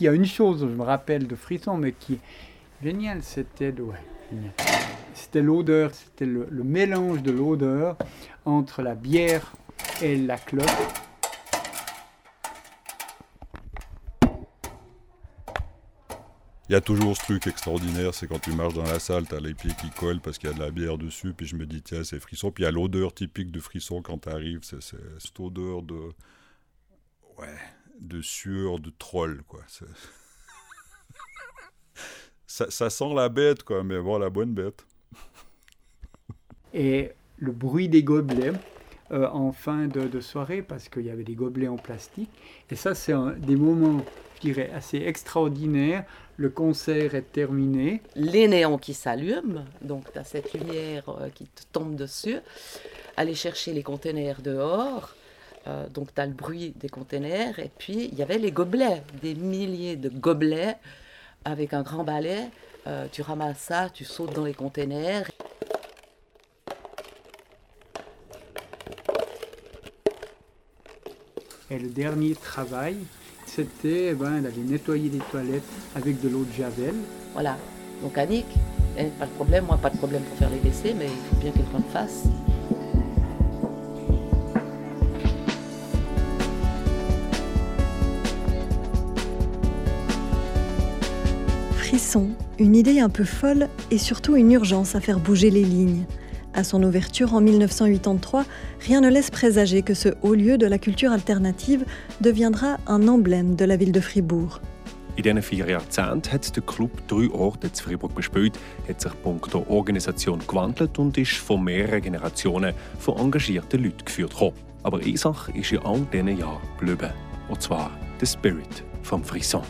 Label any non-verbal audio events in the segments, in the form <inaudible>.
Y a une chose je me rappelle de Frisson, mais qui est génial, c'était c'était l'odeur, c'était le, mélange de l'odeur entre la bière et la clope. Il y a toujours ce truc extraordinaire, c'est quand tu marches dans la salle, tu as les pieds qui collent parce qu'il y a de la bière dessus, puis je me dis, tiens, c'est frisson. Puis il y a l'odeur typique de frisson quand tu arrives, c'est cette odeur de. Ouais, de sueur de troll, quoi. <laughs> ça, ça, sent la bête, quoi, mais bon, la bonne bête. Et le bruit des gobelets euh, en fin de, de soirée, parce qu'il y avait des gobelets en plastique. Et ça, c'est des moments, je dirais, assez extraordinaires. Le concert est terminé. Les néons qui s'allument, donc tu as cette lumière euh, qui te tombe dessus. Aller chercher les conteneurs dehors. Euh, donc tu as le bruit des conteneurs. Et puis il y avait les gobelets, des milliers de gobelets avec un grand balai. Euh, tu ramasses ça, tu sautes dans les conteneurs. Et le dernier travail, c'était eh ben, d'aller nettoyer les toilettes avec de l'eau de Javel. Voilà. Donc Annick, elle, pas de problème, moi pas de problème pour faire les WC, mais il faut bien quelqu'un le fasse. Frisson, une idée un peu folle et surtout une urgence à faire bouger les lignes. À son ouverture en 1983, rien ne laisse présager que ce haut lieu de la culture alternative deviendra un emblème de la ville de Fribourg. In diesen vier Jahrzehnten hat der Club drei Orte zu Fribourg bespielt, hat sich punkto Organisation gewandelt und ist von mehreren Generationen von engagierten Leuten geführt. Aber eine Sache ist in all diesen Jahren geblieben, und zwar der Spirit vom Frisson.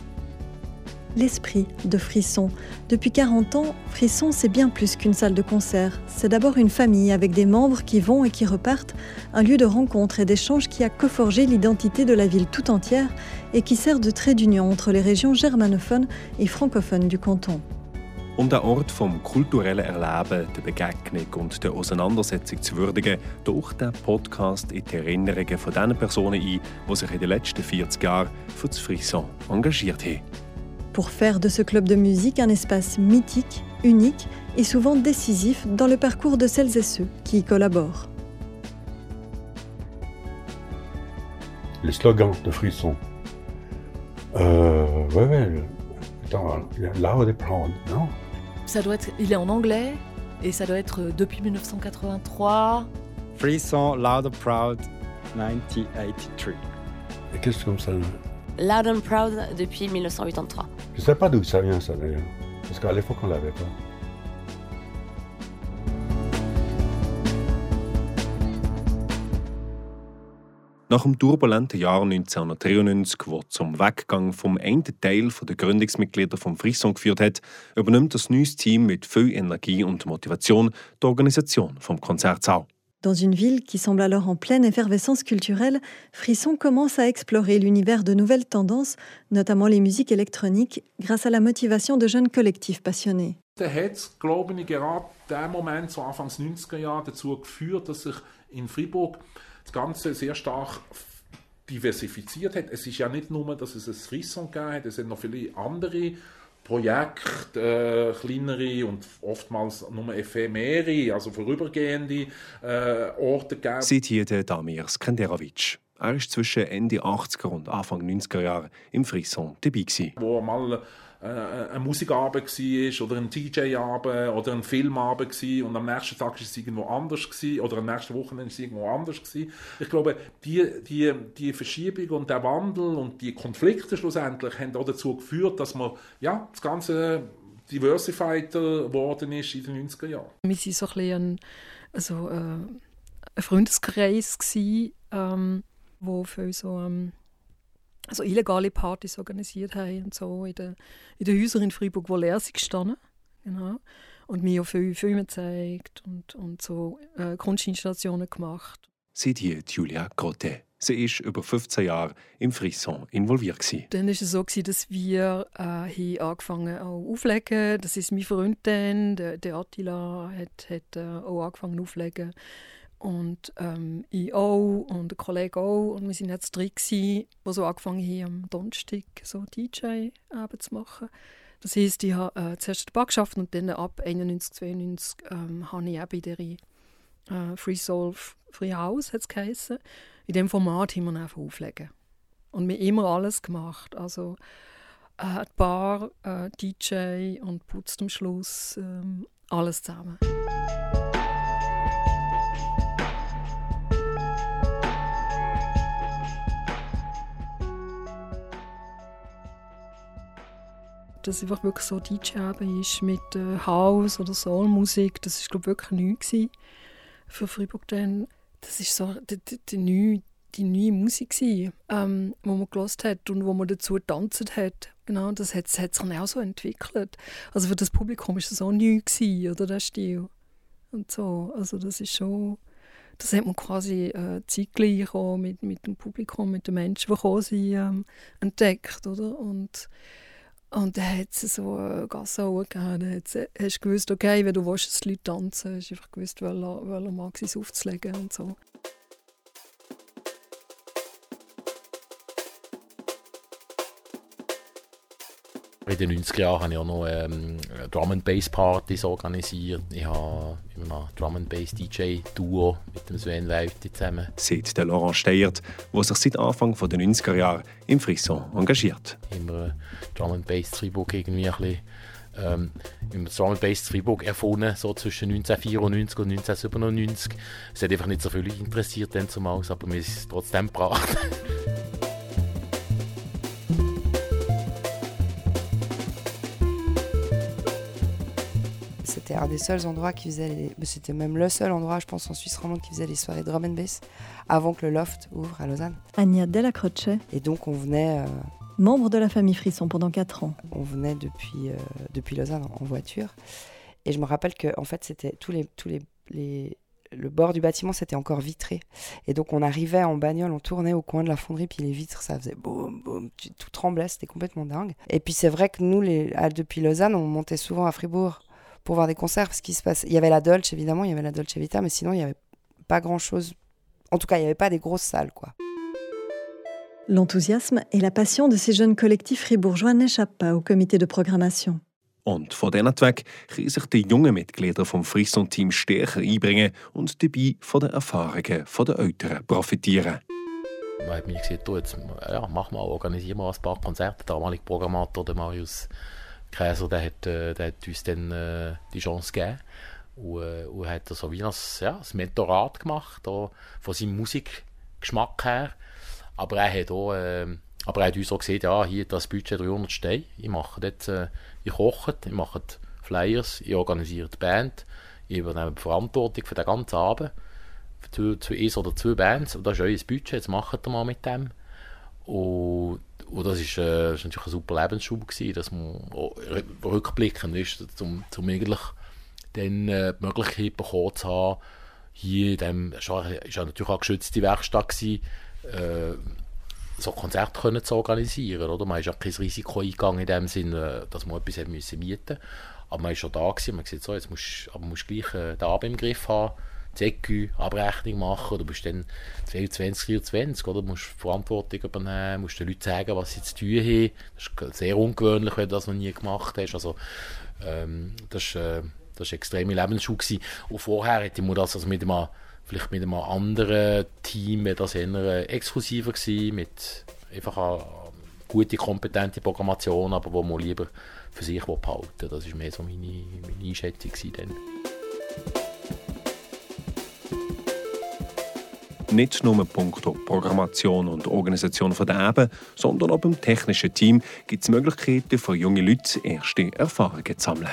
L'esprit de Frisson. Depuis 40 ans, Frisson, c'est bien plus qu'une salle de concert. C'est d'abord une famille avec des membres qui vont et qui repartent, un lieu de rencontre et d'échange qui a coforgé l'identité de la ville tout entière et qui sert de trait d'union entre les régions germanophones et francophones du canton. Um den Ort vom kulturellen Erleben, der Begegnung und der Auseinandersetzung zu würdigen, durch den Podcast in die Erinnerungen von den Personen ein, die sich in den letzten 40 Jahren für das Frisson engagiert haben. Pour faire de ce club de musique un espace mythique, unique et souvent décisif dans le parcours de celles et ceux qui y collaborent. Les slogans de Frisson. Euh, ouais, ouais. Attends, Loud Proud, non? Ça doit être. Il est en anglais et ça doit être depuis 1983. Frisson, Loud Proud, 1983. Et qu'est-ce comme ça Loud and Proud depuis 1983. Je ne sais pas d'où ça vient ça d'ailleurs, parce qu'à l'époque on l'avait pas. Nach dem turbulenten Jahr 1993, wo zum Weggang vom einen Teil der Gründungsmitglieder vom Frisson geführt hat, übernimmt das neues Team mit viel Energie und Motivation die Organisation vom Konzertsaal. Dans une ville qui semble alors en pleine effervescence culturelle, Frisson commence à explorer l'univers de nouvelles tendances, notamment les musiques électroniques, grâce à la motivation de jeunes collectifs passionnés. Da hat es, glaube ich, gerade der Moment, so Anfangs 90er Jahre, dazu geführt, dass sich in Fribourg das Ganze sehr stark diversifiziert hat. Es ist ja nicht nur, dass es ein Frisson hat, es sind noch viele andere Projekte, äh, kleinere und oftmals nur ephemere, also vorübergehende äh, Orte gegeben. Der Damir Skenderovic. Er war zwischen Ende 80er und Anfang 90er Jahre im Frisson dabei. Gewesen. Wo mal äh, ein Musikabend war oder ein DJ-Abend oder ein Filmabend war und am nächsten Tag war es irgendwo anders gewesen, oder am nächsten Wochenende war es irgendwo anders. Gewesen. Ich glaube, die, die, die Verschiebung und der Wandel und die Konflikte schlussendlich haben auch dazu geführt, dass man ja, das Ganze diversified geworden ist in den 90er Jahren. Wir waren so ein, bisschen, also, äh, ein Freundeskreis, gewesen, ähm, für so... Ähm also illegale Partys organisiert haben und so in den, in den Häusern in Freiburg, wo leer sind gestanden. Genau. Und mir auch viele Filme gezeigt und, und so äh, Kunstinstallationen gemacht. Sieht hier Julia Grotte. Sie war über 15 Jahre im Frisson involviert. Gewesen. Dann war es so, dass wir äh, angefangen haben aufzulegen. Das ist mein Freund dann, der, der Attila, hat, hat äh, auch angefangen aufzulegen. Und ähm, ich auch und der Kollege auch. Und wir waren jetzt drei, die so angefangen haben, am Donnerstag so DJ-Abend zu machen. Das heisst, ich habe äh, zuerst den Bar geschafft und dann ab 91, 92 ähm, habe ich auch bei der äh, Free Soul Free House hat's geheissen. In diesem Format haben wir einfach auflegen. Und wir haben immer alles gemacht. Also äh, Bar, äh, DJ und putzt am Schluss äh, alles zusammen. Dass einfach wirklich so DJ ist mit äh, House- oder Soulmusik, das ist glaube wirklich neu gewesen für Freiburg dann. Das ist so die, die, die, neue, die neue Musik gewesen, ähm, wo man gelost hat und wo man dazu getanzt hat. Genau, das hat, hat sich auch so entwickelt. Also für das Publikum ist das auch neu gewesen, oder der Stil und so. Also das ist schon das hat man quasi äh, zeitgleich auch mit, mit dem Publikum, mit den Menschen, die gekommen sind, ähm, entdeckt, oder? Und und dann hat es so Gasse gegeben. Dann hast du gewusst, okay, wenn du willst, dass die Leute tanzen, hast du einfach gewusst, welcher, welcher mag es aufzulegen und so. In den 90er Jahren habe ich auch noch ähm, Drum and Bass Partys organisiert. Ich habe immer ein Drum and Bass DJ Duo mit dem Sven Lauti zusammen. Seit der Laurent Steyert, der sich seit Anfang der 90er Jahre im Frisson engagiert. Immer Drum and Bass Freiburg irgendwie ein bisschen ähm, im Drum and Bass Freiburg erfunden, so zwischen 1994 und 1997. Es hat einfach nicht so viel interessiert dann zumal, aber mir ist es trotzdem gebracht. <laughs> c'était un des seuls endroits qui faisait les... C'était même le seul endroit, je pense, en Suisse romande qui faisait les soirées drum and bass avant que le Loft ouvre à Lausanne. Ania Della Croce. Et donc on venait... Euh... Membre de la famille Frisson pendant 4 ans. On venait depuis, euh, depuis Lausanne en voiture. Et je me rappelle que en fait, c'était tous les... Tous les, les le bord du bâtiment c'était encore vitré et donc on arrivait en bagnole on tournait au coin de la fonderie puis les vitres ça faisait boum boum tout tremblait c'était complètement dingue et puis c'est vrai que nous les depuis Lausanne on montait souvent à Fribourg pour voir des concerts parce qu'il se passe il y avait la Dolce évidemment il y avait la Dolce Vita mais sinon il n'y avait pas grand chose en tout cas il n'y avait pas des grosses salles quoi L'enthousiasme et la passion de ces jeunes collectifs fribourgeois n'échappent pas au comité de programmation. Und von diesen Zweck können sich die jungen Mitglieder vom Frisson-Team stärker einbringen und dabei von den Erfahrungen der Älteren profitieren. Man hat mir gesagt, du, jetzt, ja, mach mal, organisier mal ein paar Konzerte. Der damalige Programmator, der Marius Käser, der hat, äh, der hat uns dann äh, die Chance gegeben. Und, äh, und hat so wie ein, ja, ein Mentorat gemacht, von seinem Musikgeschmack her. Aber er hat auch, äh, aber er hat uns auch gesagt, ja, hier das Budget 300 Steine, ich mache dort, äh, ich koche, ich mache Flyers, ich organisiere die Band, ich übernehme die Verantwortung für den ganzen Abend, für, für eins oder zwei Bands, und das ist euer Budget, jetzt macht ihr mal mit dem. Und, und das ist, äh, ist natürlich ein super Lebensschub gewesen, dass man rückblickend ist, um, um eigentlich dann äh, die Möglichkeit bekommen zu haben, hier in dem, es war natürlich auch geschützte Werkstatt gewesen, äh, so Konzerte können zu organisieren. Oder? Man ist ja kein Risiko eingegangen in dem Sinne, dass man etwas mieten musste. Aber man war schon da gewesen. Man gesagt, so, jetzt musst, aber gleich äh, den Abend im Griff haben, EQ, Abrechnung machen. Du bist dann 22, 24, oder? Du musst Verantwortung übernehmen, musst den Leuten sagen, was sie zu tun haben. Das ist sehr ungewöhnlich, wenn du das noch nie gemacht hast. Also, ähm, das war äh, das extreme Lebensschule. Gewesen. Und vorher hätte man das also mit einem vielleicht mit einem anderen Team das eher exklusiver gewesen, mit einfach eine gute, kompetente Programmation, aber wo man lieber für sich behalten will. Das war mehr so meine, meine Einschätzung dann. Nicht nur punkto Programmation und Organisation von der Eben, sondern auch beim technischen Team gibt es Möglichkeiten für junge Leute, erste Erfahrungen zu sammeln.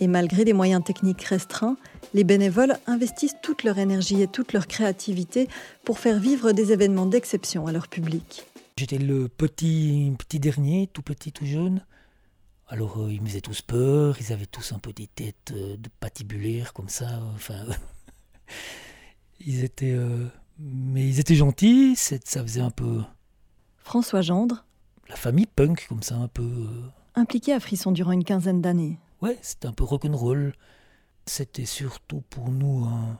Et malgré des moyens techniques restreints, les bénévoles investissent toute leur énergie et toute leur créativité pour faire vivre des événements d'exception à leur public. J'étais le petit, petit dernier, tout petit, tout jeune. Alors euh, ils me faisaient tous peur, ils avaient tous un peu des têtes euh, de patibulaires comme ça. Enfin, <laughs> ils étaient, euh, mais ils étaient gentils. Ça faisait un peu. François Gendre. La famille punk comme ça, un peu. Impliqué à Frisson durant une quinzaine d'années. Ouais, c'était un peu rock'n'roll. C'était surtout pour nous un,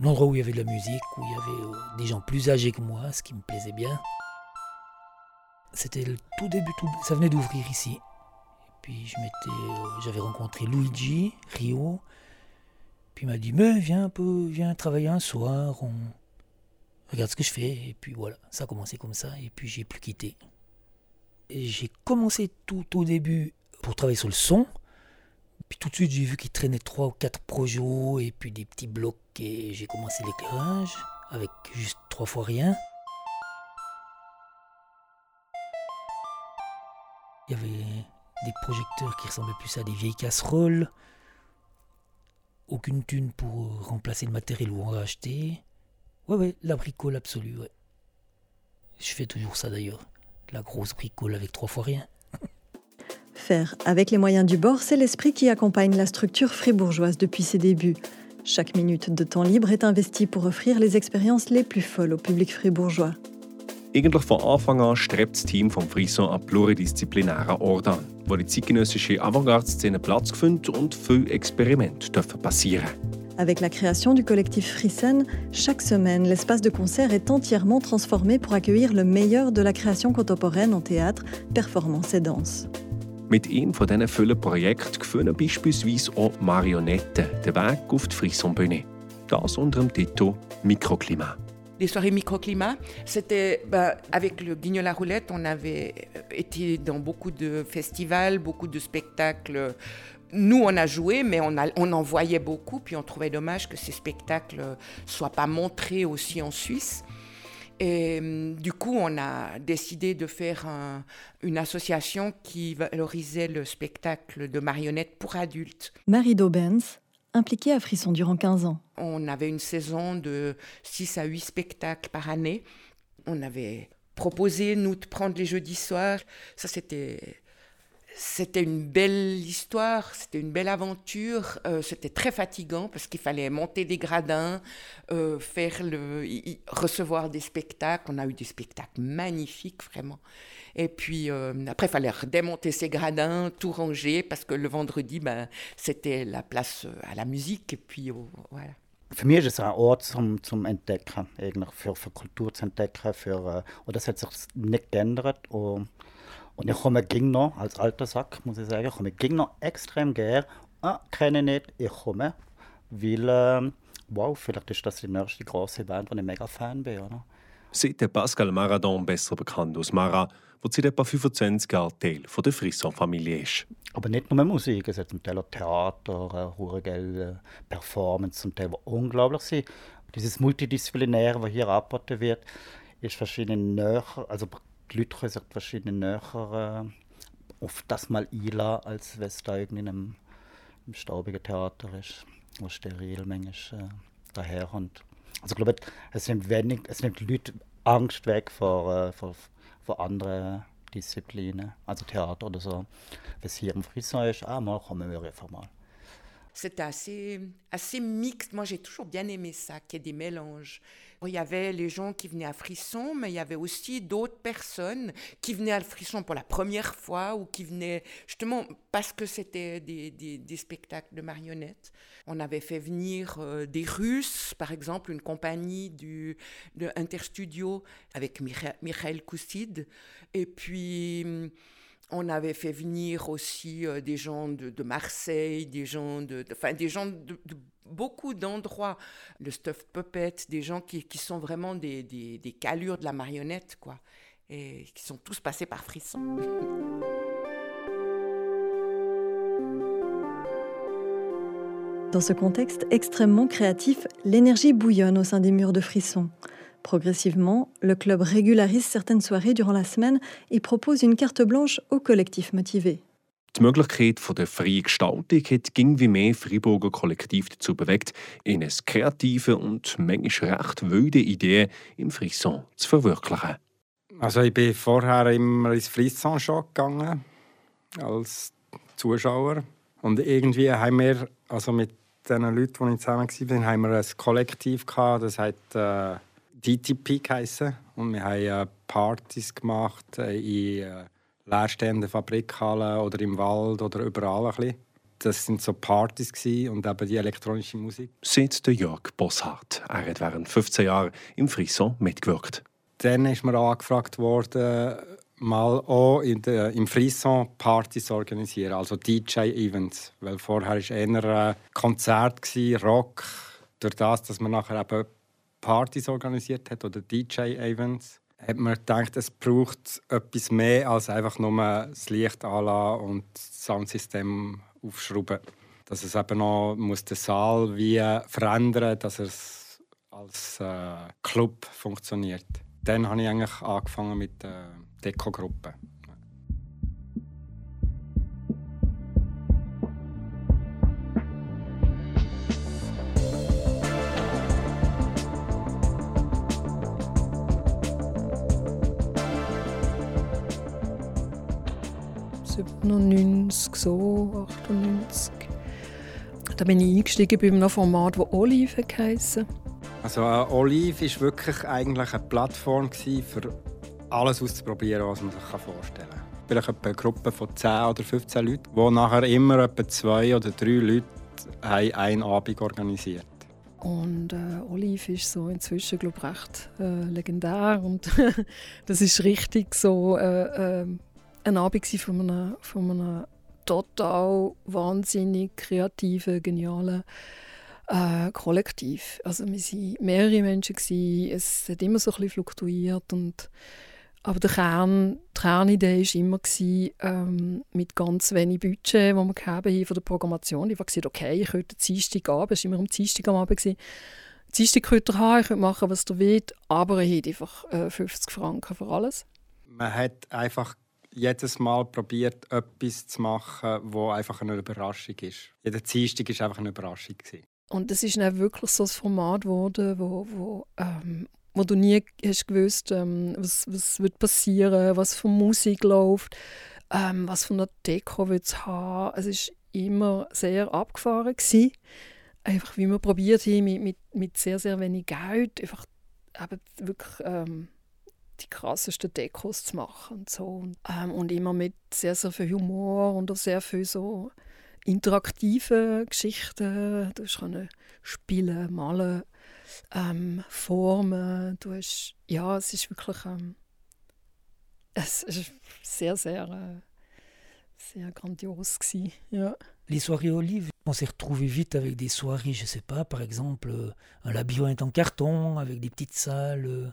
un endroit où il y avait de la musique, où il y avait euh, des gens plus âgés que moi, ce qui me plaisait bien. C'était le tout début, tout, ça venait d'ouvrir ici. Et puis je m'étais, euh, j'avais rencontré Luigi Rio. Puis il m'a dit mais viens un peu, viens travailler un soir, on regarde ce que je fais. Et puis voilà, ça a commencé comme ça. Et puis j'ai plus quitté. J'ai commencé tout au début pour travailler sur le son. Puis tout de suite, j'ai vu qu'il traînait trois ou quatre projets et puis des petits blocs. Et j'ai commencé l'éclairage avec juste trois fois rien. Il y avait des projecteurs qui ressemblaient plus à des vieilles casseroles. Aucune thune pour remplacer le matériel ou en racheter. Ouais, ouais, la bricole absolue, ouais. Je fais toujours ça d'ailleurs. La grosse bricole avec trois fois rien. <laughs> Faire avec les moyens du bord, c'est l'esprit qui accompagne la structure fribourgeoise depuis ses débuts. Chaque minute de temps libre est investie pour offrir les expériences les plus folles au public fribourgeois. Eigentlich von Anfang an strebt das Team vom Frisson an pluridisziplinären Ort an, wo die zeitgenössische Avantgarde-Szene Platz findet und viele Experimente dürfen passieren. Avec la création du collectif Frissen, chaque semaine, l'espace de concert est entièrement transformé pour accueillir le meilleur de la création contemporaine en théâtre, performance et danse. Mit einem von diesen vielen Projekten gewinnen beispielsweise auch Marionetten den Weg auf die Frissonbühne. Das unter dem Titel Mikroklimat. Les soirées microclimat, c'était bah, avec le Guignol à roulette, on avait été dans beaucoup de festivals, beaucoup de spectacles. Nous, on a joué, mais on, a, on en voyait beaucoup, puis on trouvait dommage que ces spectacles soient pas montrés aussi en Suisse. Et hum, du coup, on a décidé de faire un, une association qui valorisait le spectacle de marionnettes pour adultes. Marie Daubens, impliquée à Frisson durant 15 ans. On avait une saison de 6 à 8 spectacles par année. On avait proposé, nous, de prendre les jeudis soirs. Ça, c'était c'était une belle histoire, c'était une belle aventure. Euh, c'était très fatigant parce qu'il fallait monter des gradins, euh, faire le, recevoir des spectacles. On a eu des spectacles magnifiques, vraiment. Et puis euh, après, il fallait démonter ces gradins, tout ranger parce que le vendredi, ben, c'était la place à la musique. Et puis voilà. Für mich ist es ein Ort zum, zum Entdecken, für, für Kultur zu entdecken. Für, und das und ich komme ging noch, als alter Sack, muss ich sagen, ich komme ging noch extrem gern. Ah, kenne ich nicht, ich komme. Weil, äh, wow, vielleicht ist das die nächste große Band, wo ich mega Fan bin, oder? Seit der Pascal Maradon besser bekannt als Mara, wo seit etwa 25 Jahren Teil von der Frisson-Familie ist. Aber nicht nur Musik, es hat zum Teil auch Theater, äh, Performance, zum Teil, die unglaublich sind. Dieses Multidisziplinäre, was hier angeboten wird, ist verschiedene näher, also die Leute können sich verschiedene näher äh, auf das mal einladen, als wenn es da irgendwie in einem, staubigen Theater ist, wo steril manchmal äh, daherkommt. Also ich glaube, es nimmt, wenig, es nimmt Leute Angst weg vor, äh, vor, vor anderen Disziplinen, also Theater oder so. Wenn es hier im Frisson ist, ah, mal kommen wir einfach mal. C'était assez, assez mixte. Moi, j'ai toujours bien aimé ça, qu'il y ait des mélanges. Il y avait les gens qui venaient à Frisson, mais il y avait aussi d'autres personnes qui venaient à Frisson pour la première fois ou qui venaient justement parce que c'était des, des, spectacles de marionnettes. On avait fait venir euh, des Russes, par exemple, une compagnie du, de Interstudio avec Mikhail Koussid. Et puis on avait fait venir aussi euh, des gens de, Marseille, des gens de, enfin, beaucoup d'endroits, le stuff puppet, des gens qui, sont vraiment des, calures de la marionnette, quoi, et qui sont tous passés par Frisson. Dans ce contexte extrêmement créatif, l'énergie bouillonne au sein des murs de Frisson. Progressivement, le club régularise certaines soirées durant la semaine et propose une carte blanche aux collectifs motivés. Die Möglichkeit von der freien Gestaltung hat ging wie mehr Freiburger Kollektiv dazu bewegt, eine kreative und manchmal recht wilde Idee im Frisson zu verwirklichen. Also ich bin vorher immer ins Frisson schon gegangen als Zuschauer und irgendwie haben wir also mit den Leuten, die ich zusammen war, haben wir ein Kollektiv gehabt, das hat äh, DTP geheißen. Und wir haben äh, Partys gemacht äh, in äh, leerstehenden Fabrikhallen oder im Wald oder überall ein bisschen. das sind so Partys und eben die elektronische Musik. Sagt der Jörg Bosshardt. Er hat während 15 Jahren im Frisson mitgewirkt. Dann ist mir angefragt worden, mal auch in der, im Frisson Partys organisieren, also DJ-Events. Weil vorher war eher ein Konzert, Rock. Durch das, dass man nachher eben Partys organisiert hat oder DJ-Events, hat man gedacht, es braucht etwas mehr als einfach nur das Licht anlassen und das Soundsystem aufschrauben. Dass es eben noch muss den Saal wie verändern, dass es als äh, Club funktioniert. Dann habe ich eigentlich angefangen mit der Dekogruppe. So, 98. Da bin ich eingestiegen bei einem Format, das Olive heisst. Also äh, Olive war wirklich eigentlich eine Plattform für alles auszuprobieren, was man sich vorstellen kann. Vielleicht eine Gruppe von 10 oder 15 Leuten, wo nachher immer etwa zwei oder drei Leute einen Abend organisiert. Und äh, Olive ist so inzwischen glaube ich, recht äh, legendär und <laughs> das ist richtig so äh, äh ein Abend von einem, von einem total wahnsinnig kreativen, genialen äh, Kollektiv. Also wir waren mehrere Menschen, gewesen. es hat immer so ein bisschen fluktuiert und aber der Kern, die Kernidee war immer, gewesen, ähm, mit ganz wenig Budget, das wir haben von der Programmation. Ich habe gesagt, okay, ich könnte Dienstag Abend, es war immer am Dienstag am Abend, Dienstag könnt ihr haben, ich könnte machen, was ihr wollt, aber ich hätte einfach äh, 50 Franken für alles. Man hat einfach jedes Mal probiert, etwas zu machen, wo einfach eine Überraschung ist. Jeder Dienstag war einfach eine Überraschung. Gewesen. Und es ist dann wirklich so ein Format geworden, wo, wo, ähm, wo du nie hast gewusst, ähm, was, was wird passieren, was für Musik läuft, ähm, was von der Deko wird es haben. Es ist immer sehr abgefahren gewesen. Einfach wie wir probiert haben, mit, mit, mit sehr, sehr wenig Geld, einfach eben wirklich ähm, die krassesten Dekos zu machen und so. Und, ähm, und immer mit sehr, sehr viel Humor und auch sehr viel so interaktive Geschichten. Du kannst spielen, malen, ähm, formen. Du hast, ja, es ist wirklich ähm, es ist sehr, sehr, äh, sehr grandios gewesen, ja. Les soirées Olive, on s'est retrouvé vite avec des soirées, je sais pas, par exemple, euh, un labyrinthe en carton avec des petites salles.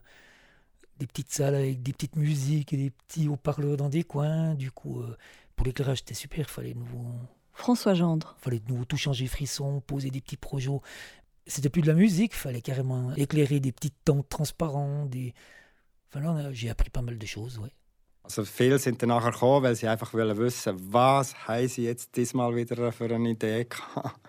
Des petites salles avec des petites musiques et des petits haut-parleurs dans des coins. Du coup, euh, pour l'éclairage, c'était super. Il fallait nouveau. François Gendre. Il fallait de nouveau tout changer frisson, poser des petits projets. C'était plus de la musique, il fallait carrément éclairer des petites tentes transparentes. Des... Enfin, là, j'ai appris pas mal de choses, ouais. Also viele sind dann nachher gekommen, weil sie einfach wissen, was haben sie jetzt diesmal wieder für eine Idee gehabt?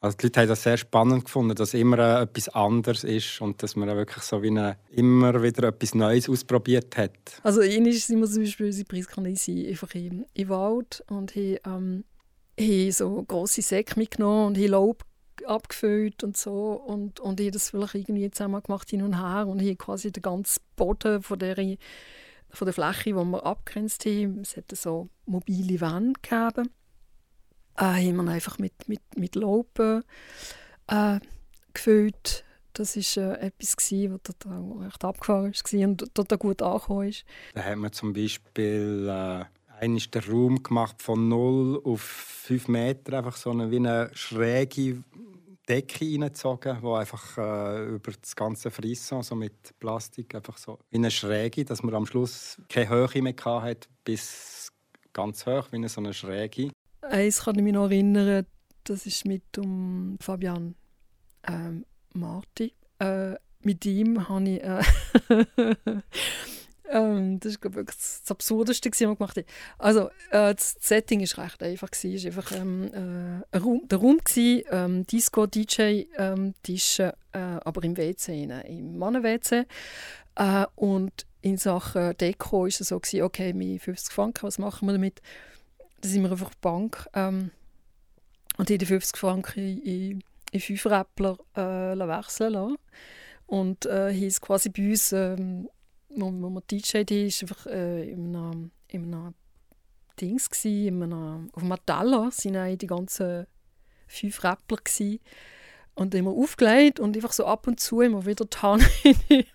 Also die Leute haben das sehr spannend gefunden, dass immer äh, etwas anderes ist und dass man wirklich so wie eine, immer wieder etwas Neues ausprobiert hat. Also ähnlich sind wir zum Beispiel unsere Preiskandidaten einfach im, im Wald und haben, ähm, so grosse Säcke mitgenommen und haben Laub abgefüllt und so und, und ich das vielleicht irgendwie zusammen gemacht hin und her und hier quasi den ganzen Boden von der, von der Fläche, die wir abgrenzt haben, es hat so mobile Wände gegeben äh, haben wir einfach mit, mit, mit Lopen äh, gefüllt. Das war äh, etwas, was total recht abgefahren war und total gut angekommen ist. Da haben wir zum Beispiel äh, einen den Raum gemacht von 0 auf 5 Meter, einfach so eine, wie eine schräge Decke reingezogen, die einfach äh, über das ganze Frisson, so mit Plastik, einfach so wie eine Schräge, dass man am Schluss keine Höhe mehr hatte, bis ganz hoch, wie eine so eine Schräge. Eins kann ich mich noch erinnern, das ist mit um Fabian ähm, Marti. Äh, mit ihm habe ich. Äh, <laughs> ähm, das glaube ich das Absurdeste, was wir gemacht haben. Also äh, das Setting war recht einfach. Es war einfach ähm, äh, Raum, der Raum, gewesen, ähm, Disco, DJ, ähm, Tische, äh, aber im WC, im Mannen-WC. Äh, und in Sachen Deko war es so, gewesen, okay, mit 50 Franken, was machen wir damit? Da sind wir einfach die Bank ähm, und die 50 Franken in, in 5 Räppler äh, wechseln lassen. Und äh, hier ist quasi bei uns, ähm, wo, wo wir DJ ist, einfach äh, in, einem, in einem Dings, gewesen, in einem, auf Teller sind die ganzen fünf Räppler. Gewesen. Und immer aufgelegt und einfach so ab und zu immer wieder die Hand <laughs> in die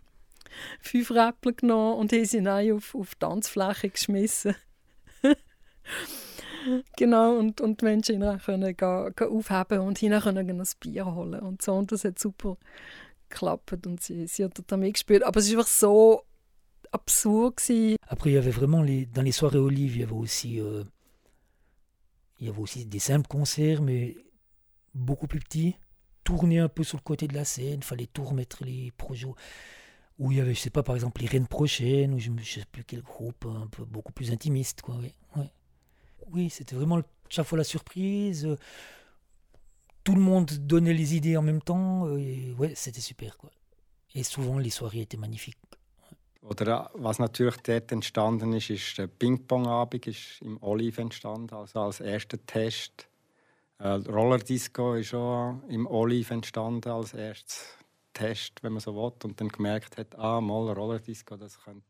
fünf Räppler genommen und haben sie dann auf, auf die Tanzfläche geschmissen. <laughs> <laughs> genau, und, und Menschen können gehen, gehen aufheben und hinein können ein Bier holen und so. Und das hat super geklappt und sie, sie hat da mitgespielt. Aber es war einfach so absurde. Gewesen. Après, il y avait vraiment les, dans les soirées Olive, il y avait aussi, euh, il y avait aussi des simples concerts, mais beaucoup plus petits. Tourner un peu sur le côté de la scène, fallait tout remettre les projets. Où il y avait, je sais pas, par exemple, les Reines Prochaines, ou je ne sais plus quel groupe, un peu beaucoup plus intimiste, quoi. Oui, ouais. Oui c'était vraiment chaque fois la surprise. Tout le monde donnait les idées en même temps. Et ouais, c'était super, quoi. Et souvent, les soirées étaient magnifiques. Oder was natürlich dort entstanden ist, ist der Ping-Pong-Abend ist im Olive entstanden, also als erster Test. Äh, Roller Disco ist auch im Olive entstanden als erstes Test, wenn man so will, und dann gemerkt hat, ah, mal Roller Disco, das könnte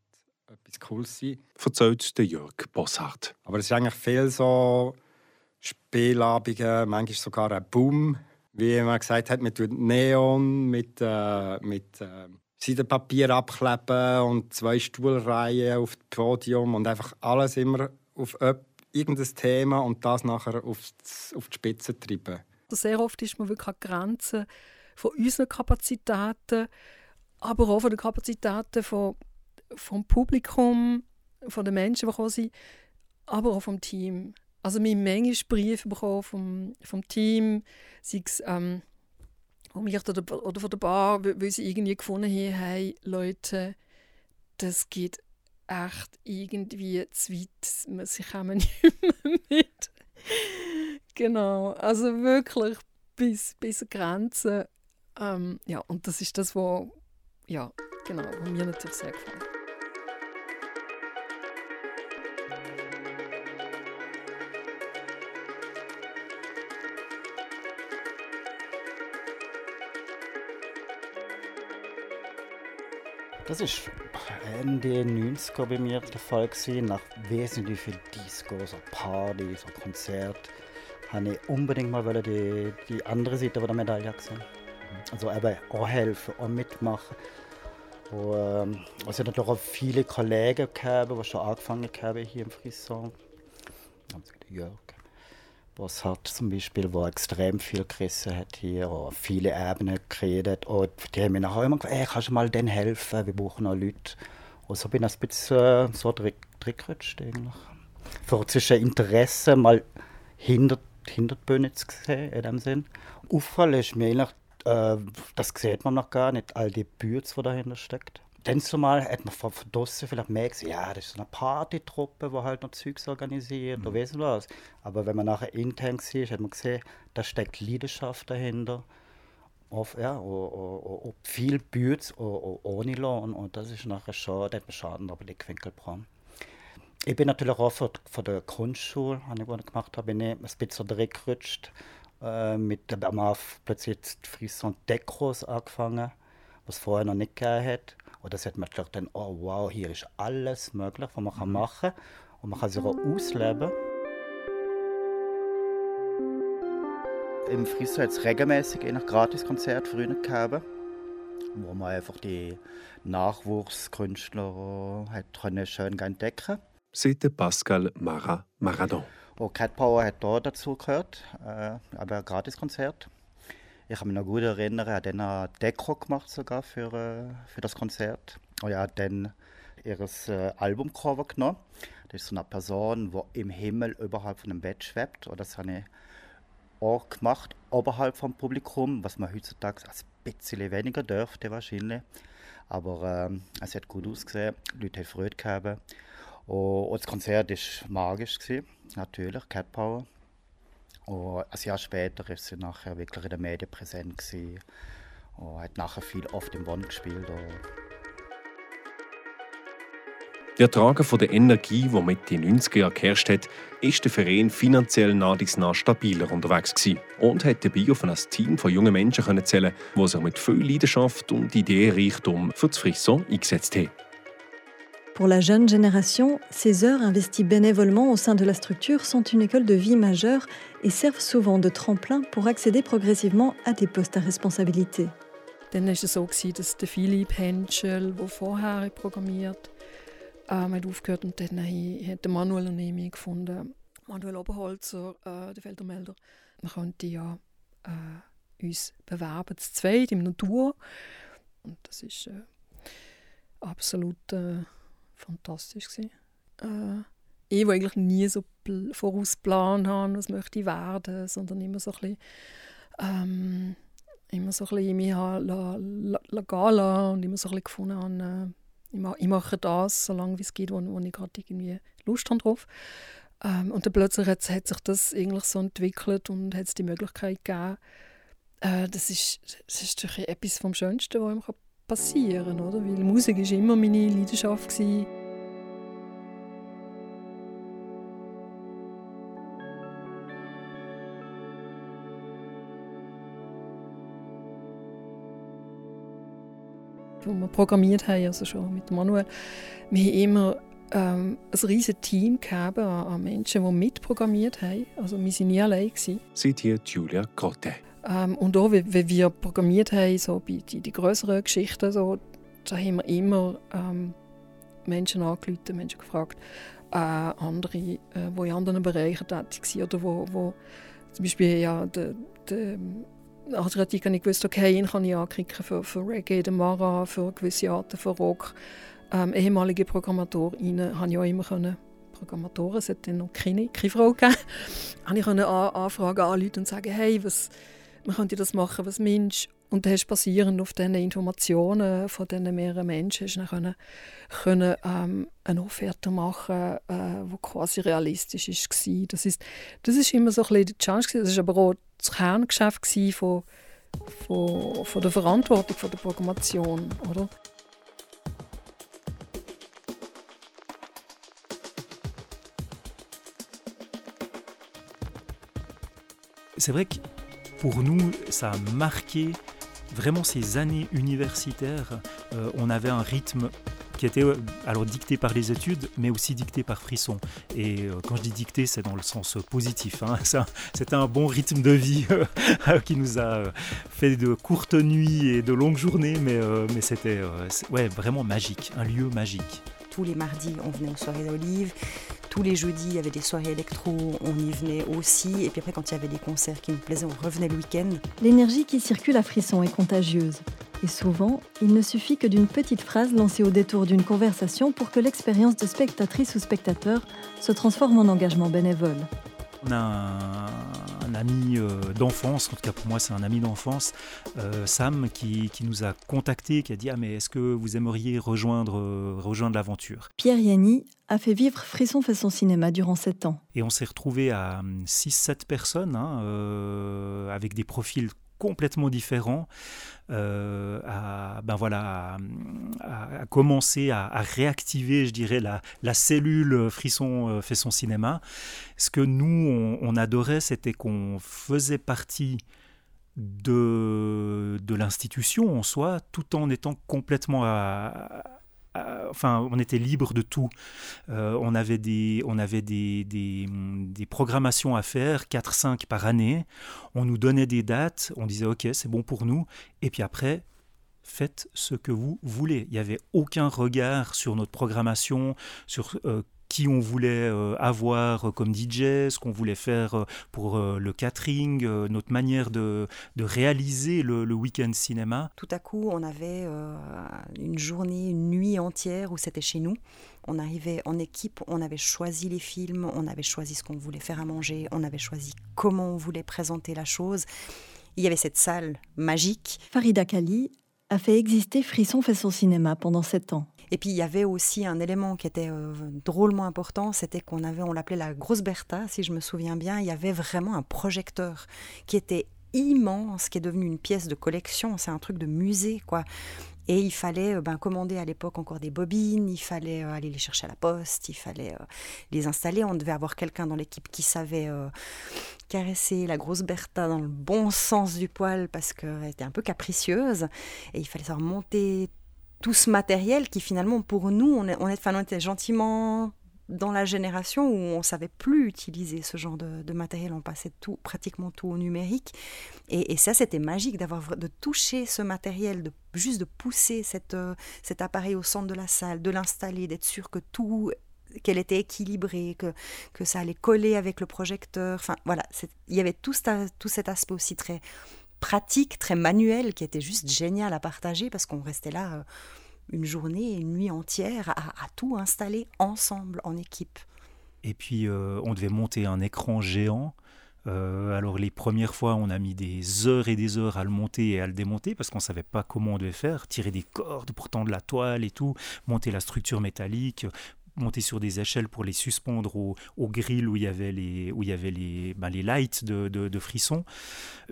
etwas Cooles sein. Verzählt der Jörg Bosshardt. Aber es ist eigentlich viel so Spielabende, manchmal sogar ein Boom, wie man gesagt hat, mit Neon, mit, äh, mit äh, Seidenpapier abkleben und zwei Stuhlreihen auf dem Podium und einfach alles immer auf irgendein Thema und das nachher auf die, auf die Spitze treiben. Sehr oft ist man wirklich an Grenzen von unseren Kapazitäten, aber auch von den Kapazitäten von, vom Publikum, von den Menschen, die gekommen sind, aber auch vom Team. Also wir haben manchmal Briefe bekommen vom, vom Team, sei es ähm, um mich oder, oder von der Bar, weil sie irgendwie gefunden haben, hey, Leute, das geht echt irgendwie zu weit, sie kommen <laughs> nicht mehr mit. genau, also wirklich bis, bis Grenzen. Ähm, ja, und das ist das, was ja, genau, was mir natürlich sehr gefällt. Das ist Ende 90er bei mir der Fall gewesen. Nach wesentlich viel Discos, Partys, Konzert, habe ich unbedingt mal die, die andere Seite der Medaille gesehen. Also eben auch helfen, auch mitmachen. Und, ähm, hat natürlich auch viele Kollegen gegeben, die schon angefangen haben hier im Frisson. Also Jörg was hat zum Beispiel, wo extrem viel gerissen hat hier, und viele Ebenen geredet. Und die haben mir nachher immer hey, kannst du mal denen helfen, wir brauchen noch Leute. Und so bin ich ein bisschen äh, so reingerutscht eigentlich. Für zwischen Interesse mal hinter, hinter die Bühne zu sehen, in dem Sinn. Auffall ist mir eigentlich, äh, das sieht man noch gar nicht, all die Bütze, die dahinter steckt dann zumal hat man von draußen vielleicht mehr gesehen, ja, das ist so eine Partytruppe, die halt noch Zeugs organisiert mhm. oder weiss was. Aber wenn man nachher intern sieht, hat man gesehen, da steckt Leidenschaft dahinter. Auf, ja, und, viel Bütz ohne Lohn. Und das ist nachher schon, da hat man Schaden aber die gebracht. Ich bin natürlich auch von, von der Grundschule, die ich gemacht habe, bin ich ein bisschen zurückgerutscht. Äh, mit am plötzlich Frisson Dekros angefangen, was vorher noch nicht gegeben hat. Und das hat man gedacht, dann, oh wow, hier ist alles möglich, was man mhm. machen kann. Und man kann sich auch ausleben. Im Friso hat es regelmäßig ein Gratiskonzert früher gegeben, wo man einfach die Nachwuchskünstler hat schön entdecken C'était Pascal Mara Maradon. Und Cat Power hat da dazu gehört, äh, aber ein Gratiskonzert. Ich kann mich noch gut erinnern, er hat dann eine Deko gemacht sogar für, äh, für das Konzert. Und er hat dann ihr äh, Albumcover genommen. Das ist so eine Person, die im Himmel überhalb von einem Bett schwebt. Und das habe ich auch gemacht, oberhalb vom Publikum, was man heutzutage ein bisschen weniger dürfte wahrscheinlich. Aber ähm, es hat gut ausgesehen, die Leute haben Freude gehabt. Und das Konzert war magisch, natürlich, Cat Power. Und ein Jahr später ist sie nachher wirklich in den Medien präsent gewesen und hat nachher viel oft im Bonn gespielt. Der Tragen von der Energie, die mit den 90er Jahren geherrscht hat, ist der Verein finanziell nah stabiler unterwegs gewesen und hat dabei auf ein Team von jungen Menschen können zählen, die sich mit viel Leidenschaft und Ideenreichtum für das Frisson eingesetzt haben. Pour la jeune génération, ces heures investies bénévolement au sein de la structure sont une école de vie majeure et servent souvent de tremplin pour accéder progressivement à des postes à responsabilité. Dann war es so, dass der Philipp Henschel, der vorher programmiert ähm, hat aufgehört und dann hat Manuel und ich gefunden. Manuel Oberholzer, äh, der Feldermelder, man könnte ja äh, uns bewerben, zu zweit im Natur. Und das ist äh, absolut äh, fantastisch gewesen. Äh, ich, wo eigentlich nie so vorausplan habe, was möchte ich werden, sondern immer so ein bisschen, ähm, immer so ein bisschen mich gehen und immer so ein bisschen gefunden habe, äh, ich, mache das, solange es geht, wo, wo ich gerade irgendwie Lust habe drauf. Ähm, und dann plötzlich hat, hat, sich das eigentlich so entwickelt und hat es die Möglichkeit gegeben, äh, das ist, das ist etwas vom Schönsten, was einem passieren oder? Weil Musik war immer meine Leidenschaft. Gewesen. wo wir programmiert haben, also schon mit Manuel, wir haben immer ähm, ein riesiges Team gehabt an, Menschen, die mitprogrammiert haben. Also wir waren nie allein. Seid hier Julia Grotte. Ähm, und auch, wenn, wenn wir programmiert haben, so bei die, die größeren Geschichten, so, da haben wir immer ähm, Menschen angerufen, Menschen gefragt, äh, andere, äh, die in anderen Bereichen tätig waren oder wo, wo zum Beispiel ja, der, der Adriatik habe ich gewusst, okay, ihn kann ich anklicken für, für Reggae, den Mara, für gewisse Arten von Rock. Ähm, ehemalige Programmatorinnen habe ich auch immer können, Programmatoren, es hat dann noch keine, keine Frau gegeben, <laughs> ich können an, anfragen, anrufen und sagen, hey, was, man könnte das machen, was Mensch und dann hast basierend auf diesen Informationen von diesen mehreren Menschen hast können, können ähm, eine Offerte machen, äh, die quasi realistisch war. Das ist, das ist immer so ein bisschen die Chance. Das war aber auch das Kerngeschäft von, von, von der Verantwortung von der Programmation. Oder? C'est vrai que pour nous, ça a marqué vraiment ces années universitaires. Euh, on avait un rythme qui était euh, alors dicté par les études, mais aussi dicté par Frisson. Et euh, quand je dis dicté, c'est dans le sens positif. Hein. <laughs> C'était un bon rythme de vie <laughs> qui nous a fait de courtes nuits et de longues journées, mais, c'était ouais, vraiment magique, un lieu magique. Tous les mardis, on venait aux soirées d'Olive. Tous les jeudis, il y avait des soirées électro, on y venait aussi. Et puis après, quand il y avait des concerts qui nous plaisaient, on revenait le week-end. L'énergie qui circule à Frisson est contagieuse. Et souvent, il ne suffit que d'une petite phrase lancée au détour d'une conversation pour que l'expérience de spectatrice ou spectateur se transforme en engagement bénévole. On a un, ami euh, d'enfance, en tout cas pour moi c'est un ami d'enfance, euh, Sam, qui, nous a contacté, qui a dit Ah, mais est-ce que vous aimeriez rejoindre, euh, rejoindre l'aventure? Pierre Yanni a fait vivre Frisson fait son cinéma durant sept ans. Et on s'est retrouvé à 6-7 personnes, hein, avec des profils complètement différent euh, à, ben voilà, à, commencer à, réactiver, je dirais, la, la cellule Frisson euh, fait son cinéma. Ce que nous, on, adorait, c'était qu'on faisait partie de, de l'institution en soi, tout en étant complètement à, euh, enfin, on était libre de tout. Euh, on avait, des, on avait des, des, programmations à faire, 4-5 par année. On nous donnait des dates, on disait OK, c'est bon pour nous. Et puis après, faites ce que vous voulez. Il n'y avait aucun regard sur notre programmation, sur euh, qui on voulait euh, avoir comme DJ, ce qu'on voulait faire euh, pour euh, le catering, notre manière de, de réaliser le, le week-end cinéma. Tout à coup, on avait une journée, une nuit entière où c'était chez nous. On arrivait en équipe, on avait choisi les films, on avait choisi ce qu'on voulait faire à manger, on avait choisi comment on voulait présenter la chose. Il y avait cette salle magique. Farida Kali a fait exister Frisson fait son cinéma pendant sept ans. Et puis il y avait aussi un élément qui était euh, drôlement important, c'était qu'on avait, on l'appelait la grosse Bertha, si je me souviens bien, il y avait vraiment un projecteur qui était immense, qui est devenu une pièce de collection, c'est un truc de musée, quoi. Et il fallait euh, ben, commander à l'époque encore des bobines, il fallait euh, aller les chercher à la poste, il fallait les installer. On devait avoir quelqu'un dans l'équipe qui savait caresser la grosse Bertha dans le bon sens du poil parce qu'elle était un peu capricieuse. Et il fallait savoir monter tout ce matériel qui finalement pour nous, on, est, on, on était gentiment dans la génération où on savait plus utiliser ce genre de, matériel, on passait tout, pratiquement tout au numérique. Et, ça, c'était magique d'avoir de toucher ce matériel, de juste de pousser euh, cet appareil au centre de la salle, de l'installer, d'être sûr que tout qu'elle était équilibrée, que, que ça allait coller avec le projecteur. Enfin, voilà, il y avait tout, tout cet aspect aussi très pratique, très manuel, qui était juste génial à partager parce qu'on restait là. Euh, une journée, une nuit entière à, tout installer ensemble en équipe. Et puis euh, on devait monter un écran géant. Euh, alors les premières fois, on a mis des heures et des heures à le monter et à le démonter parce qu'on ne savait pas comment on devait faire, tirer des cordes pour tendre la toile et tout, monter la structure métallique, monter sur des échelles pour les suspendre au, au grill où il y avait les, où il y avait les, ben, les lights de, de, frisson.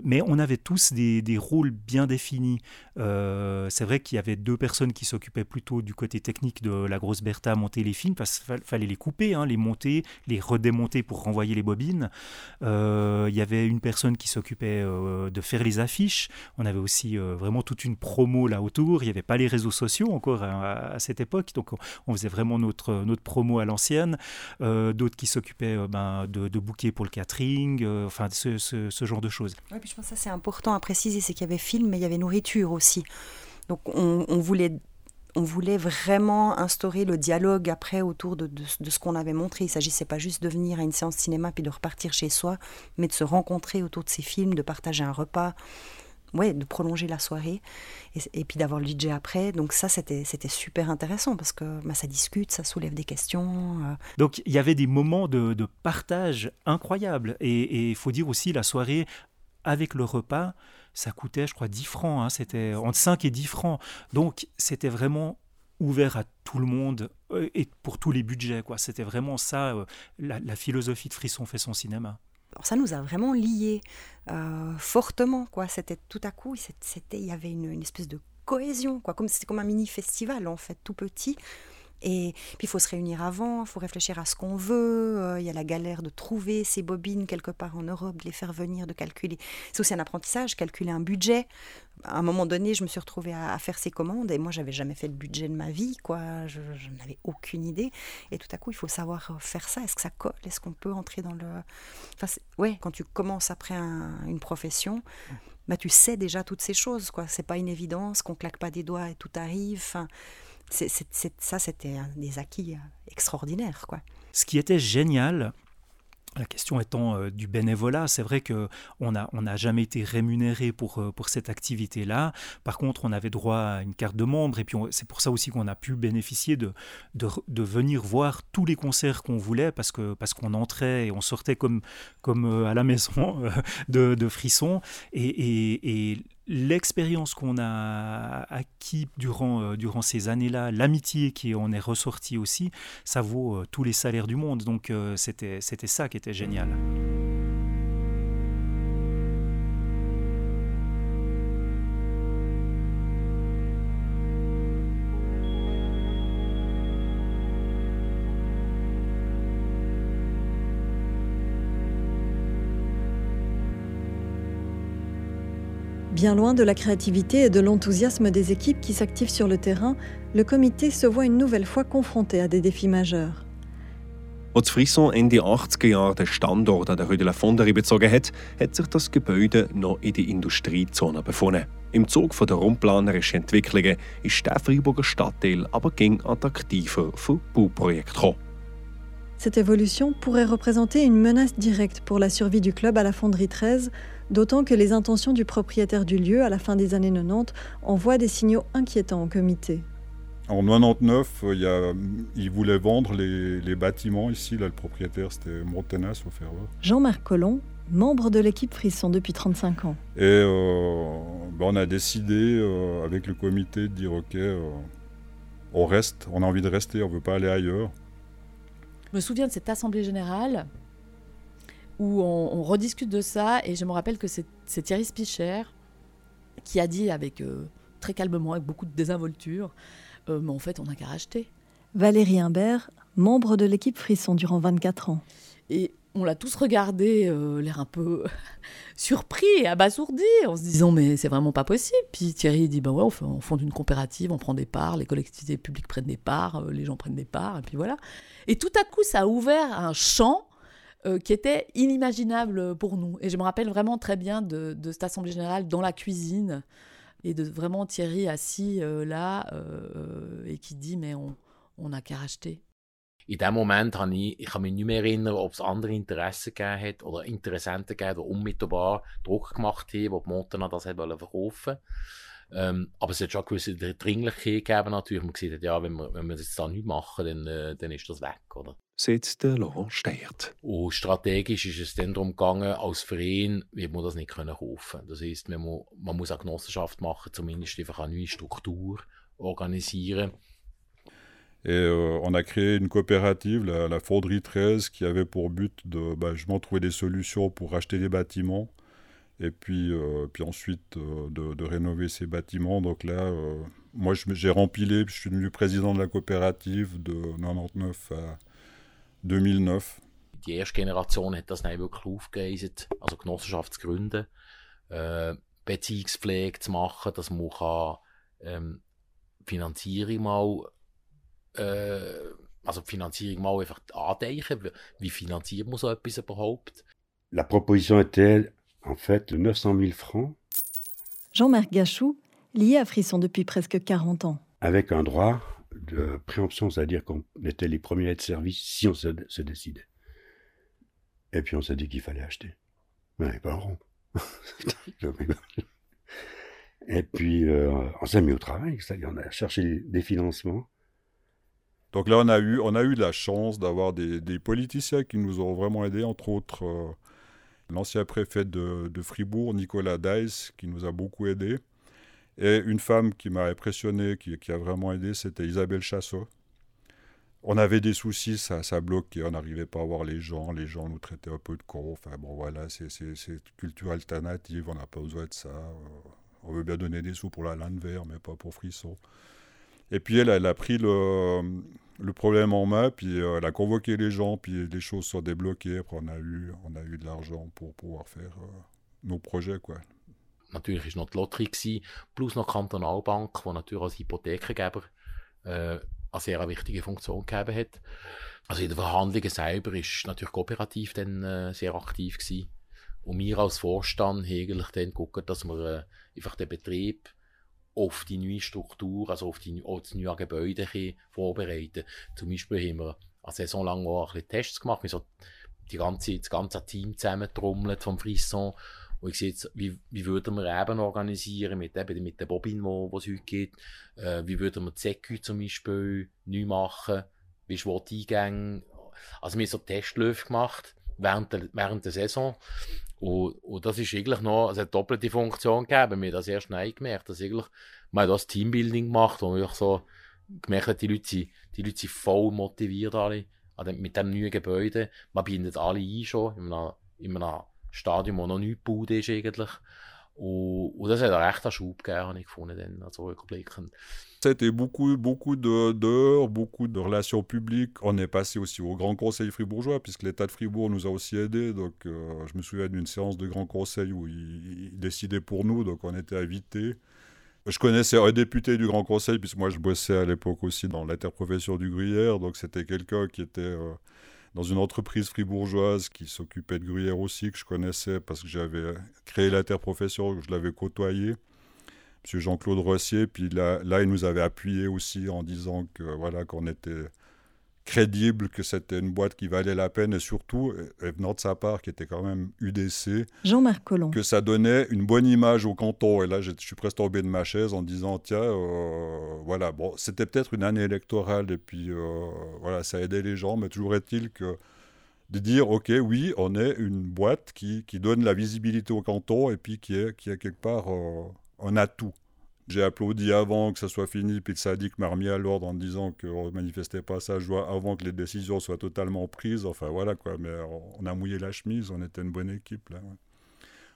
Mais on avait tous des, des rôles bien définis. Euh, c'est vrai qu'il y avait deux personnes qui s'occupaient plutôt du côté technique de la grosse Bertha à monter les films, parce qu'il fallait les couper, hein, les monter, les redémonter pour renvoyer les bobines. Euh, il y avait une personne qui s'occupait euh, de faire les affiches. On avait aussi vraiment toute une promo là autour. Il n'y avait pas les réseaux sociaux encore à, cette époque, donc on, faisait vraiment notre promo à l'ancienne, euh, d'autres qui s'occupaient euh, ben, de, bouquets pour le catering, euh, enfin ce, genre de choses. Oui, puis je pense que ça c'est important à préciser, c'est qu'il y avait film, mais il y avait nourriture aussi. Donc on, voulait on voulait vraiment instaurer le dialogue après autour de, de, de ce qu'on avait montré. Il ne s'agissait pas juste de venir à une séance cinéma puis de repartir chez soi, mais de se rencontrer autour de ces films, de partager un repas, ouais, de prolonger la soirée et, puis d'avoir le DJ après. Donc ça, c'était super intéressant parce que bah, ça discute, ça soulève des questions. Euh. Donc il y avait des moments de, partage incroyables. Et il faut dire aussi, la soirée avec le repas, ça coûtait, je crois, 10 francs. Hein, c'était entre 5 et 10 francs. Donc c'était vraiment ouvert à tout le monde euh, et pour tous les budgets. C'était vraiment ça, euh, la philosophie de Frisson fait son cinéma ça nous a vraiment liés euh, fortement, quoi. C'était tout à coup, c'était, il y avait une, une, espèce de cohésion, quoi. Comme c'était comme un mini festival en fait, tout petit. Et puis il faut se réunir avant, il faut réfléchir à ce qu'on veut. Euh, il y a la galère de trouver ces bobines quelque part en Europe, de les faire venir, de calculer. C'est aussi un apprentissage, calculer un budget. À un moment donné, je me suis retrouvée à, faire ces commandes et moi, j'avais jamais fait de budget de ma vie, quoi. Je, n'avais aucune idée. Et tout à coup, il faut savoir faire ça. Est-ce que ça colle? Est-ce qu'on peut entrer dans le. Enfin, ouais, quand tu commences après une profession, bah, tu sais déjà toutes ces choses, quoi. C'est pas une évidence qu'on claque pas des doigts et tout arrive. Ça, c'était des acquis euh, extraordinaires. Quoi. Ce qui était génial, la question étant euh, du bénévolat, c'est vrai que on n'a on jamais été rémunéré pour, euh, pour cette activité-là. Par contre, on avait droit à une carte de membre et puis c'est pour ça aussi qu'on a pu bénéficier de, de, venir voir tous les concerts qu'on voulait parce que parce qu'on entrait et on sortait comme, comme à la maison <laughs> de, de frissons et, et, et l'expérience qu'on a acquis durant, euh, durant ces années-là, l'amitié qui en est ressortie aussi, ça vaut euh, tous les salaires du monde. Donc euh, c'était ça qui était génial. Bien loin de la créativité et de l'enthousiasme des équipes qui s'activent sur le terrain, le comité se voit une nouvelle fois confronté à des défis majeurs. Als Frisson Ende 80er Jahre den Standort an der Rue de la Fonderie bezogen hat, hat sich das Gebäude noch in die Industriezone befunden. Im Zug der raumplanerischen Entwicklungen ist der Freiburger Stadtteil aber ging attraktiver für Bauprojekte gekommen. Cette évolution pourrait représenter une menace directe pour la survie du club à la Fonderie 13, d'autant que les intentions du propriétaire du lieu à la fin des années 90 envoient des signaux inquiétants au comité. En 99, il, y a, il voulait vendre les, bâtiments ici. Là, le propriétaire, c'était Montenas au Ferveur. Jean-Marc Collomb, membre de l'équipe Frisson depuis 35 ans. Et euh, ben, on a décidé euh, avec le comité de dire ok, euh, on reste, on a envie de rester, on ne veut pas aller ailleurs. Je me souviens de cette assemblée générale où on, rediscute de ça et je me rappelle que c'est Thierry Spicher qui a dit avec euh, très calmement, avec beaucoup de désinvolture, euh, mais en fait on n'a qu'à racheter. Valérie Imbert, membre de l'équipe Frisson durant 24 ans. Et on l'a tous regardé, euh, l'air un peu <laughs> surpris et abasourdi, en se disant mais c'est vraiment pas possible. Puis Thierry dit ben ouais, on, fonde une coopérative, on prend des parts, les collectivités publiques prennent des parts, euh, les gens prennent des parts, et puis voilà. Et tout à coup, ça a ouvert un champ euh, qui était inimaginable pour nous. Et je me rappelle vraiment très bien de, cette assemblée générale dans la cuisine et de vraiment Thierry assis là et qui dit mais on n'a qu'à racheter. In dem Moment habe ich, ich kann mich nicht mehr erinnern, ob es andere Interessen gegeben hat oder Interessenten gegeben, die unmittelbar Druck gemacht haben, die die Montana das wollen verkaufen ähm, aber es hat schon gewisse Dringlichkeit gegeben natürlich. Man hat, ja, wenn wir, wenn wir jetzt da nichts machen, dann, äh, dann ist das weg, oder? Setzt der Laurent Steyert. Und strategisch ist es dann darum gegangen, als Verein wird man das nicht können kaufen. Das heisst, man muss, man muss eine Genossenschaft machen, zumindest einfach eine neue Struktur organisieren. Et euh, on a créé une coopérative, la, Fonderie 13, qui avait pour but de bah, justement trouver des solutions pour racheter des bâtiments et puis, euh, puis ensuite euh, de, rénover ces bâtiments. Donc là, moi j'ai rempilé, je suis devenu président de la coopérative de 99 à 2009. Die erste Generation hat das dann wirklich aufgereist, also Genossenschaft zu gründen, äh, Beziehungspflege zu machen, dass man kann, ähm, Finanzierung mal äh, also die Finanzierung mal einfach andenken. Wie finanziert man so etwas überhaupt? La proposition était en fait de 900 000 francs. Jean-Marc Gachou, lié à Frisson depuis presque 40 ans. Avec un droit de préemption, c'est-à-dire qu'on était les premiers à être servis si on se, se décidait. Et puis on s'est dit qu'il fallait acheter. Mais on n'avait pas un rond. <laughs> Et puis euh, on s'est mis au travail, c'est-à-dire on a cherché des financements. Donc là, on a eu, eu la chance d'avoir des, politiciens qui nous ont vraiment aidés, entre autres euh, l'ancien préfet de, Fribourg, Nicolas Deiss, qui nous a beaucoup aidés. Et une femme qui m'a impressionné, qui, a vraiment aidé, c'était Isabelle Chassot. On avait des soucis, ça, ça bloquait, on n'arrivait pas à voir les gens, les gens nous traitaient un peu de cons. Enfin bon, voilà, c'est culture alternative, on n'a pas besoin de ça. Euh, on veut bien donner des sous pour la lande verte, mais pas pour frisson. Et puis elle, elle a pris le, le problème en main, puis euh, elle a convoqué les gens, puis les choses sont débloquées. Après, on a eu, on a eu de l'argent pour pouvoir faire euh, nos projets. Quoi. Natürlich war noch die Lotterie, gewesen, plus noch Kantonalbank, die natürlich als Hypothekengeber äh, eine sehr wichtige Funktion gegeben hat. Also in den Verhandlungen selber ist natürlich kooperativ dann äh, sehr aktiv gewesen. Und wir als Vorstand haben eigentlich dann geguckt, dass wir äh, einfach den Betrieb auf die neue Struktur, also auf, die, auf das neue Gebäude vorbereiten. Zum Beispiel haben wir eine Saison lang auch ein Tests gemacht, wir so die ganze, das ganze Team zusammentrommelt vom Frisson. Und ich sehe jetzt, wie, wie würden wir eben organisieren mit, eben mit der Bobin, wo, wo es heute geht, äh, wie würden wir die Säcke zum Beispiel neu machen, wie ist wo die Eingänge, also wir haben so Testläufe gemacht während der, während der Saison und, und das ist eigentlich noch also eine doppelte Funktion gegeben. Wir haben das erst schnell gemerkt, dass eigentlich, man das Teambuilding gemacht, wo wir so gemerkt haben, die Leute sind, die Leute sind voll motiviert alle mit dem neuen Gebäude. Man bindet alle ein schon in einem, in einem Stadium, wo noch nichts gebaut ist eigentlich. Und, und das hat einen rechten Schub gegeben, habe ich gefunden, dann, also rückblickend. C'était beaucoup, beaucoup d'heures, beaucoup de relations publiques. On est passé aussi au Grand Conseil fribourgeois, puisque l'État de Fribourg nous a aussi aidés. Donc, euh, je me souviens d'une séance de Grand Conseil où il, il, décidait pour nous, donc on était invités. Je connaissais un député du Grand Conseil, puisque moi je bossais à l'époque aussi dans l'interprofession du gruyère, donc c'était quelqu'un qui était euh, dans une entreprise fribourgeoise qui s'occupait de gruyère aussi, que je connaissais parce que j'avais créé l'interprofession, que je l'avais côtoyé. M. Jean-Claude Rossier. Puis là, là, il nous avait appuyé aussi en disant que voilà qu'on était crédible, que c'était une boîte qui valait la peine et surtout, venant de sa part, qui était quand même UDC, Jean-Marc Collomb. que ça donnait une bonne image au canton. Et là, je, suis presque tombé de ma chaise en disant, tiens, euh, voilà, bon, c'était peut-être une année électorale et puis euh, voilà, ça aidait les gens, mais toujours est-il que de dire, OK, oui, on est une boîte qui, qui donne la visibilité au canton et puis qui est, qui est quelque part... Euh, un atout. J'ai applaudi avant que ça soit fini, puis que dit m'a remis à l'ordre en disant qu'on ne manifestait pas sa joie avant que les décisions soient totalement prises. Enfin voilà quoi, mais on a mouillé la chemise, on était une bonne équipe là.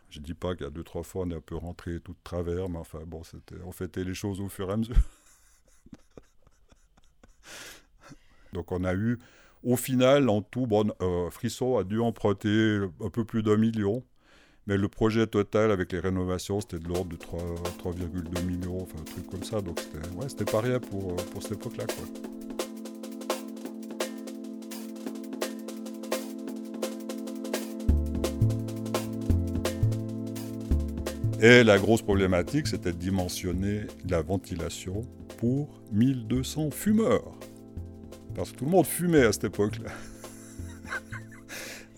Je dis pas a deux, trois fois on est un peu rentré tout de travers, mais enfin bon, c'était, on fêtait les choses au fur et à mesure. <laughs> Donc on a eu, Au final, en tout, bon, euh, Frisson a dû emprunter un peu plus d'un million. Mais le projet total avec les rénovations, c'était de l'ordre de 3,2 millions, enfin un truc comme ça. Donc c'était ouais, pas rien pour, pour cette époque-là. Et la grosse problématique, c'était de dimensionner la ventilation pour 1200 fumeurs. Parce que tout le monde fumait à cette époque-là.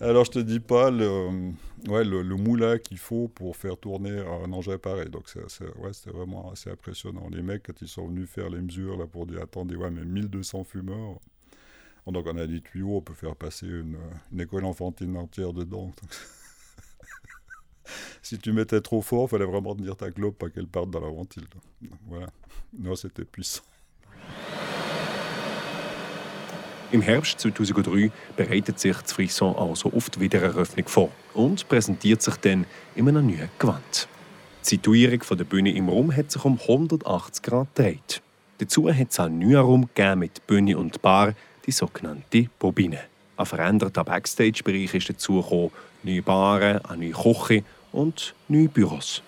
<laughs> Alors je te dis pas le, ouais, le, moulin qu'il faut pour faire tourner un engin pareil. Donc ouais, c'était vraiment assez impressionnant. Les mecs, quand ils sont venus faire les mesures là, pour dire attendez, ouais, mais 1200 fumeurs. Donc on a dit tuyaux, on peut faire passer une, école enfantine entière dedans. <laughs> si tu mettais trop fort, il fallait vraiment tenir ta globe pas qu'elle parte dans la ventile. Voilà. Non, c'était puissant. Im Herbst 2003 bereitet sich das Frisson also auf die Wiedereröffnung vor und präsentiert sich dann in einem neuen Gewand. Die Situierung der Bühne im Raum hat sich um 180 Grad gedreht. Dazu hat es einen neuen Raum mit Bühne und Bar, die sogenannte Bobine. Ein veränderter Backstage-Bereich ist dazugekommen, neue Baren, eine neue Küche und neue Büros.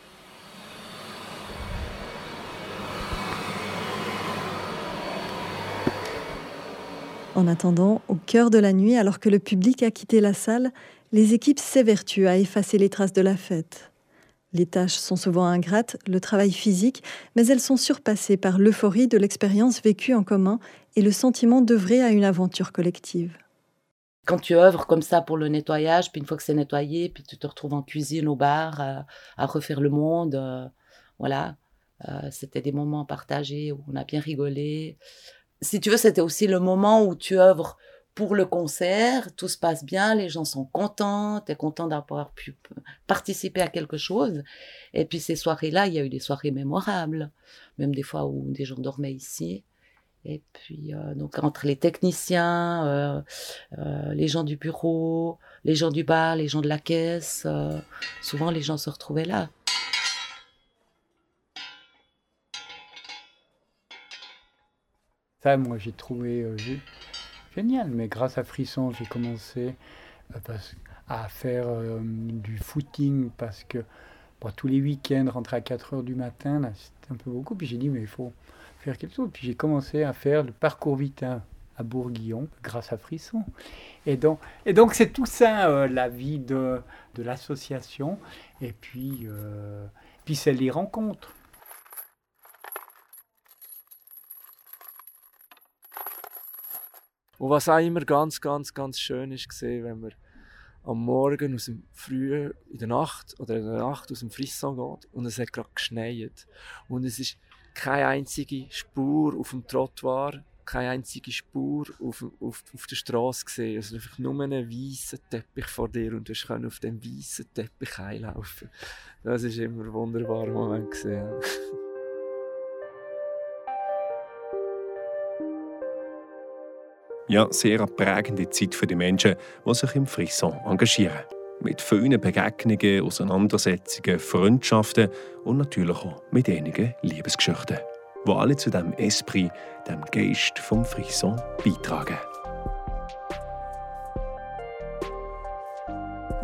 En attendant, au cœur de la nuit, alors que le public a quitté la salle, les équipes s'évertuent à effacer les traces de la fête. Les tâches sont souvent ingrates, le travail physique, mais elles sont surpassées par l'euphorie de l'expérience vécue en commun et le sentiment d'œuvrer à une aventure collective. Quand tu œuvres comme ça pour le nettoyage, puis une fois que c'est nettoyé, puis tu te retrouves en cuisine, au bar, euh, à, refaire le monde, euh, voilà. Euh, c'était des moments partagés où on a bien rigolé. Si tu veux, c'était aussi le moment où tu œuvres pour le concert, tout se passe bien, les gens sont contents, tu es content d'avoir pu participer à quelque chose. Et puis ces soirées-là, il y a eu des soirées mémorables, même des fois où des gens dormaient ici. Et puis, euh, donc, entre les techniciens, euh, euh, les gens du bureau, les gens du bar, les gens de la caisse, souvent les gens se retrouvaient là. Ça, moi, j'ai trouvé génial. Mais grâce à Frisson, j'ai commencé à faire du footing parce que tous les week-ends, rentrer à 4 heures du matin, c'était un peu beaucoup. Puis j'ai dit, mais il faut faire quelque chose. Puis j'ai commencé à faire le parcours vitin à Bourguillon grâce à Frisson. Et donc, et donc c'est tout ça, euh, la vie de, l'association. Et puis, euh, puis c'est les rencontres. Und was auch immer ganz, ganz, ganz schön ist, gesehen, wenn man am Morgen aus dem Frühen in der Nacht oder in der Nacht aus dem Frisson geht und es hat gerade geschneit. Und es ist keine einzige Spur auf dem Trottoir, keine einzige Spur auf, auf, auf der Straße gesehen. Also einfach nur einen weißen Teppich vor dir und du kannst auf dem weißen Teppich einlaufen. Das ist immer ein wunderbarer Moment gesehen. Ja, sehr prägende Zeit für die Menschen, die sich im Frisson engagieren. Mit vielen Begegnungen, Auseinandersetzungen, Freundschaften und natürlich auch mit einigen Liebesgeschichten, die alle zu dem Esprit, dem Geist vom Frisson beitragen.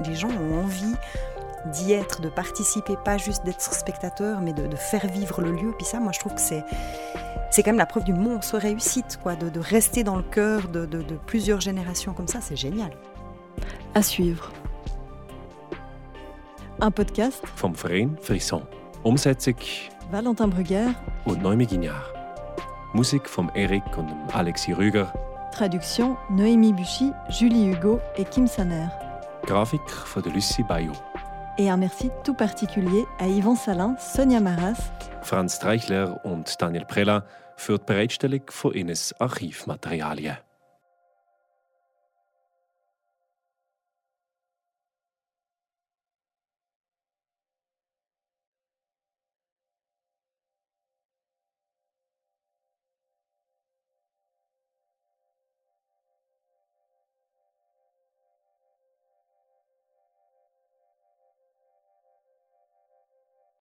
Les gens ont envie d'y être, de participer, pas juste d'être spectateur, mais de, de, faire vivre le lieu. Puis ça, moi, je trouve que c'est, c'est quand même la preuve d'une monstre réussite, quoi, de, de rester dans le cœur de, de, de plusieurs générations comme ça, c'est génial. À suivre. Un podcast vom Verein Frisson. Umsetzung Valentin Brugger und Noémie Guignard. Musik vom Eric und Alexis Rüger. Traduction Noémie Buchy, Julie Hugo et Kim Saner. Grafik von Lucie Bayou. Et un merci tout particulier à Yvan Salin, Sonja Maras, Franz Treichler und Daniel Prella für die Bereitstellung von Ines Archivmaterialien.